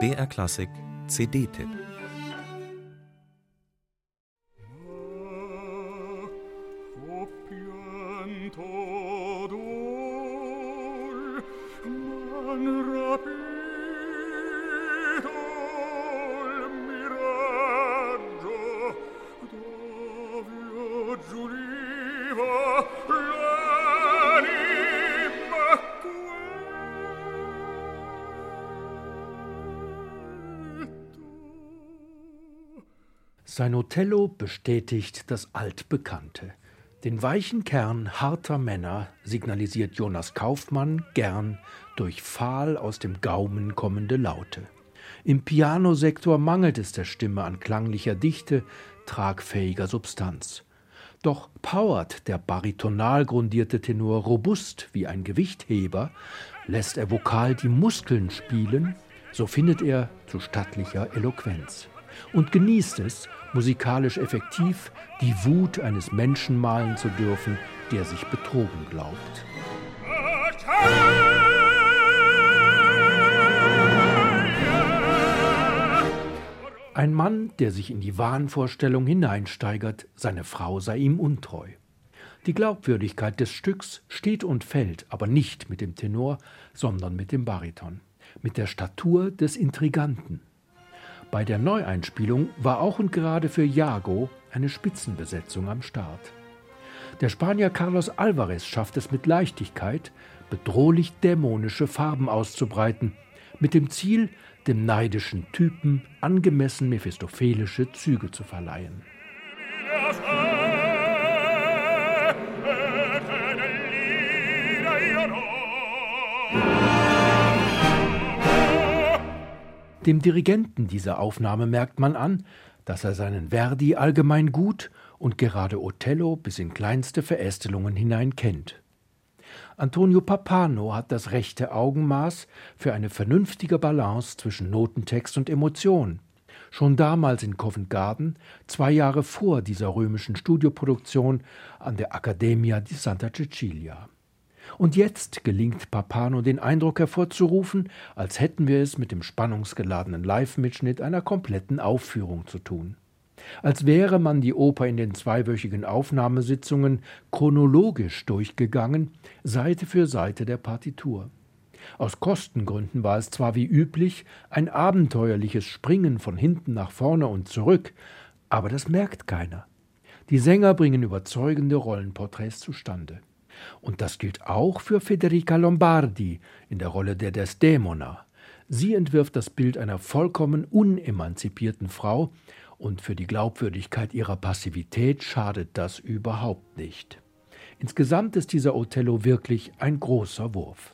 BR Klassik CD-Tipp Sein Othello bestätigt das Altbekannte. Den weichen Kern harter Männer signalisiert Jonas Kaufmann gern durch fahl aus dem Gaumen kommende Laute. Im Pianosektor mangelt es der Stimme an klanglicher Dichte, tragfähiger Substanz. Doch powert der baritonal grundierte Tenor robust wie ein Gewichtheber, lässt er vokal die Muskeln spielen, so findet er zu stattlicher Eloquenz und genießt es, musikalisch effektiv die Wut eines Menschen malen zu dürfen, der sich betrogen glaubt. Ein Mann, der sich in die Wahnvorstellung hineinsteigert, seine Frau sei ihm untreu. Die Glaubwürdigkeit des Stücks steht und fällt aber nicht mit dem Tenor, sondern mit dem Bariton, mit der Statur des Intriganten. Bei der Neueinspielung war auch und gerade für Jago eine Spitzenbesetzung am Start. Der Spanier Carlos Alvarez schafft es mit Leichtigkeit, bedrohlich dämonische Farben auszubreiten, mit dem Ziel, dem neidischen Typen angemessen mephistophelische Züge zu verleihen. Dem Dirigenten dieser Aufnahme merkt man an, dass er seinen Verdi allgemein gut und gerade Othello bis in kleinste Verästelungen hinein kennt. Antonio Papano hat das rechte Augenmaß für eine vernünftige Balance zwischen Notentext und Emotion. Schon damals in Covent Garden, zwei Jahre vor dieser römischen Studioproduktion an der Accademia di Santa Cecilia. Und jetzt gelingt Papano den Eindruck hervorzurufen, als hätten wir es mit dem spannungsgeladenen Live-Mitschnitt einer kompletten Aufführung zu tun. Als wäre man die Oper in den zweiwöchigen Aufnahmesitzungen chronologisch durchgegangen, Seite für Seite der Partitur. Aus Kostengründen war es zwar wie üblich ein abenteuerliches Springen von hinten nach vorne und zurück, aber das merkt keiner. Die Sänger bringen überzeugende Rollenporträts zustande. Und das gilt auch für Federica Lombardi in der Rolle der Desdemona. Sie entwirft das Bild einer vollkommen unemanzipierten Frau, und für die Glaubwürdigkeit ihrer Passivität schadet das überhaupt nicht. Insgesamt ist dieser Othello wirklich ein großer Wurf.